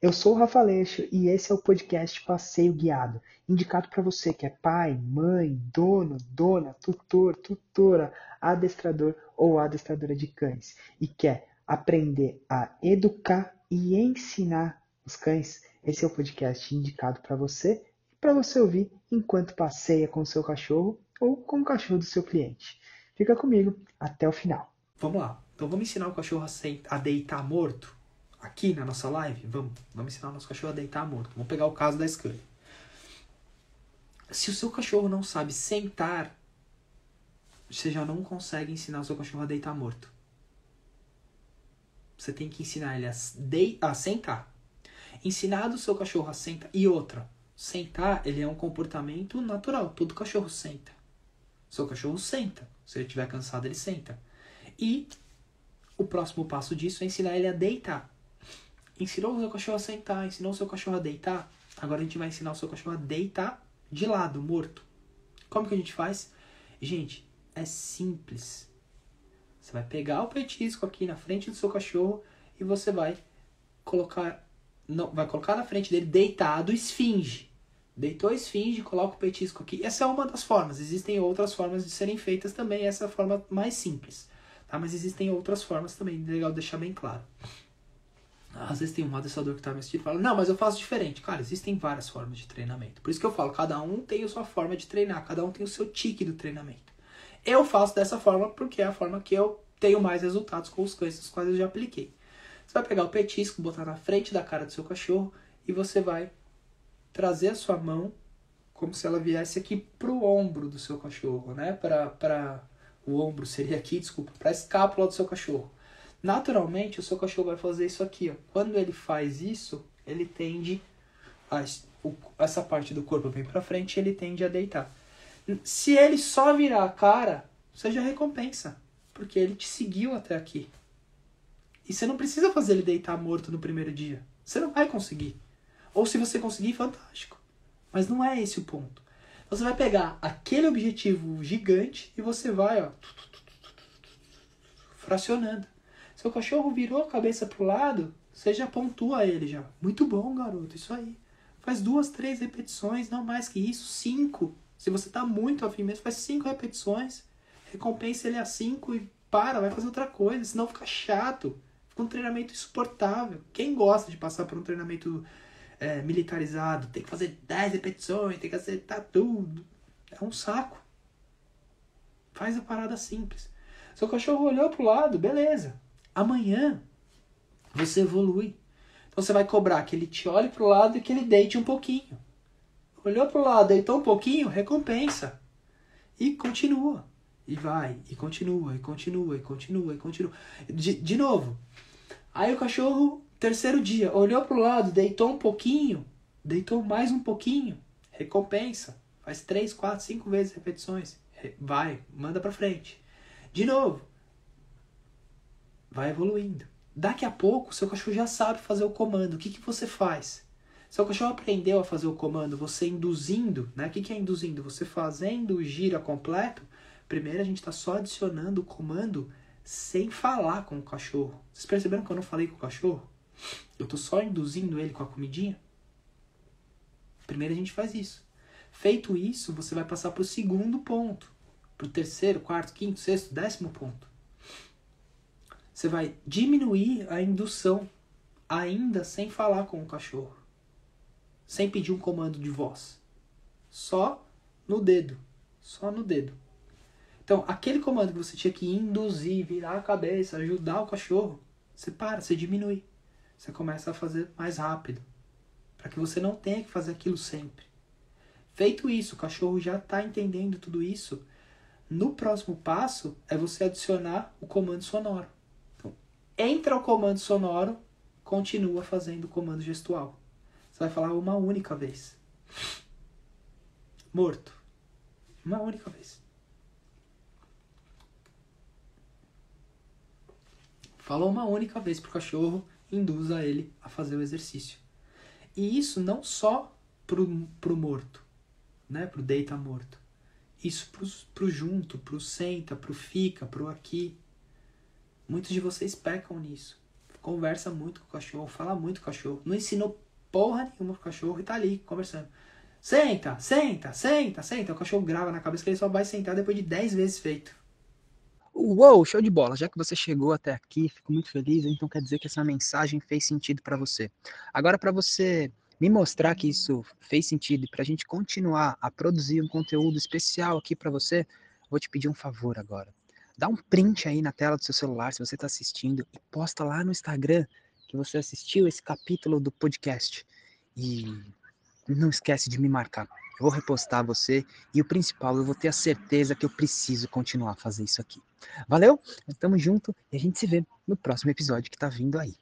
Eu sou o Rafa Leixo e esse é o podcast Passeio Guiado, indicado para você que é pai, mãe, dono, dona, tutor, tutora, adestrador ou adestradora de cães e quer aprender a educar e ensinar os cães. Esse é o podcast indicado para você e para você ouvir enquanto passeia com o seu cachorro ou com o cachorro do seu cliente. Fica comigo até o final. Vamos lá. Então vamos ensinar o cachorro a deitar morto? Aqui na nossa live? Vamos. Vamos ensinar o nosso cachorro a deitar morto. Vamos pegar o caso da Scully. Se o seu cachorro não sabe sentar, você já não consegue ensinar o seu cachorro a deitar morto. Você tem que ensinar ele a, de, a sentar. Ensinar o seu cachorro a sentar. E outra, sentar ele é um comportamento natural. Todo cachorro senta. Seu cachorro senta. Se ele estiver cansado, ele senta. E o próximo passo disso é ensinar ele a deitar. Ensinou o seu cachorro a sentar, ensinou o seu cachorro a deitar. Agora a gente vai ensinar o seu cachorro a deitar de lado, morto. Como que a gente faz? Gente, é simples. Você vai pegar o petisco aqui na frente do seu cachorro e você vai colocar não, vai colocar na frente dele deitado esfinge. Deitou esfinge, coloca o petisco aqui. Essa é uma das formas. Existem outras formas de serem feitas também. Essa é a forma mais simples. Tá? Mas existem outras formas também, legal deixar bem claro. Às vezes tem um adestrador que tá me assistindo e fala, não, mas eu faço diferente. Cara, existem várias formas de treinamento. Por isso que eu falo, cada um tem a sua forma de treinar, cada um tem o seu tique do treinamento. Eu faço dessa forma porque é a forma que eu tenho mais resultados com os cães, os quais eu já apliquei. Você vai pegar o petisco, botar na frente da cara do seu cachorro e você vai trazer a sua mão como se ela viesse aqui pro ombro do seu cachorro, né? Para o ombro seria aqui, desculpa, para a escápula do seu cachorro. Naturalmente, o seu cachorro vai fazer isso aqui. Ó. Quando ele faz isso, ele tende a, o, essa parte do corpo vem para frente, ele tende a deitar. Se ele só virar a cara, você já recompensa, porque ele te seguiu até aqui. E você não precisa fazer ele deitar morto no primeiro dia. Você não vai conseguir. Ou se você conseguir, fantástico. Mas não é esse o ponto. Você vai pegar aquele objetivo gigante e você vai, ó, fracionando. Seu cachorro virou a cabeça pro lado, você já pontua ele já. Muito bom, garoto, isso aí. Faz duas, três repetições, não mais que isso, cinco. Se você tá muito afim mesmo, faz cinco repetições. Recompensa ele a cinco e para, vai fazer outra coisa, senão fica chato. Fica um treinamento insuportável. Quem gosta de passar por um treinamento é, militarizado, tem que fazer 10 repetições, tem que acertar tudo. É um saco. Faz a parada simples. Seu cachorro olhou pro lado, beleza. Amanhã você evolui. Então você vai cobrar que ele te olhe pro lado e que ele deite um pouquinho. Olhou pro lado, deitou um pouquinho, recompensa. E continua. E vai, e continua, e continua, e continua, e continua. De, de novo. Aí o cachorro Terceiro dia, olhou para o lado, deitou um pouquinho, deitou mais um pouquinho, recompensa. Faz três, quatro, cinco vezes repetições. Vai, manda para frente. De novo. Vai evoluindo. Daqui a pouco, seu cachorro já sabe fazer o comando. O que, que você faz? Seu cachorro aprendeu a fazer o comando, você induzindo, né? O que, que é induzindo? Você fazendo o gira completo. Primeiro a gente está só adicionando o comando sem falar com o cachorro. Vocês perceberam que eu não falei com o cachorro? Eu tô só induzindo ele com a comidinha? Primeiro a gente faz isso. Feito isso, você vai passar para o segundo ponto, para o terceiro, quarto, quinto, sexto, décimo ponto. Você vai diminuir a indução, ainda sem falar com o cachorro, sem pedir um comando de voz, só no dedo, só no dedo. Então, aquele comando que você tinha que induzir, virar a cabeça, ajudar o cachorro, você para, você diminui você começa a fazer mais rápido. Para que você não tenha que fazer aquilo sempre. Feito isso, o cachorro já está entendendo tudo isso. No próximo passo é você adicionar o comando sonoro. Entra o comando sonoro, continua fazendo o comando gestual. Você vai falar uma única vez. Morto. Uma única vez. Falou uma única vez pro cachorro induza ele a fazer o exercício. E isso não só pro, pro morto, né? Pro deita morto. Isso pro, pro junto, pro senta, pro fica, pro aqui. Muitos de vocês pecam nisso. conversa muito com o cachorro, fala muito com o cachorro. Não ensinou porra nenhuma pro cachorro e tá ali conversando. Senta, senta, senta, senta. O cachorro grava na cabeça que ele só vai sentar depois de 10 vezes feito. Uou, show de bola! Já que você chegou até aqui, fico muito feliz, então quer dizer que essa mensagem fez sentido para você. Agora, para você me mostrar que isso fez sentido e para a gente continuar a produzir um conteúdo especial aqui para você, vou te pedir um favor agora. Dá um print aí na tela do seu celular se você está assistindo e posta lá no Instagram que você assistiu esse capítulo do podcast. E não esquece de me marcar. Eu vou repostar você e o principal, eu vou ter a certeza que eu preciso continuar a fazer isso aqui. Valeu? Tamo junto e a gente se vê no próximo episódio que tá vindo aí.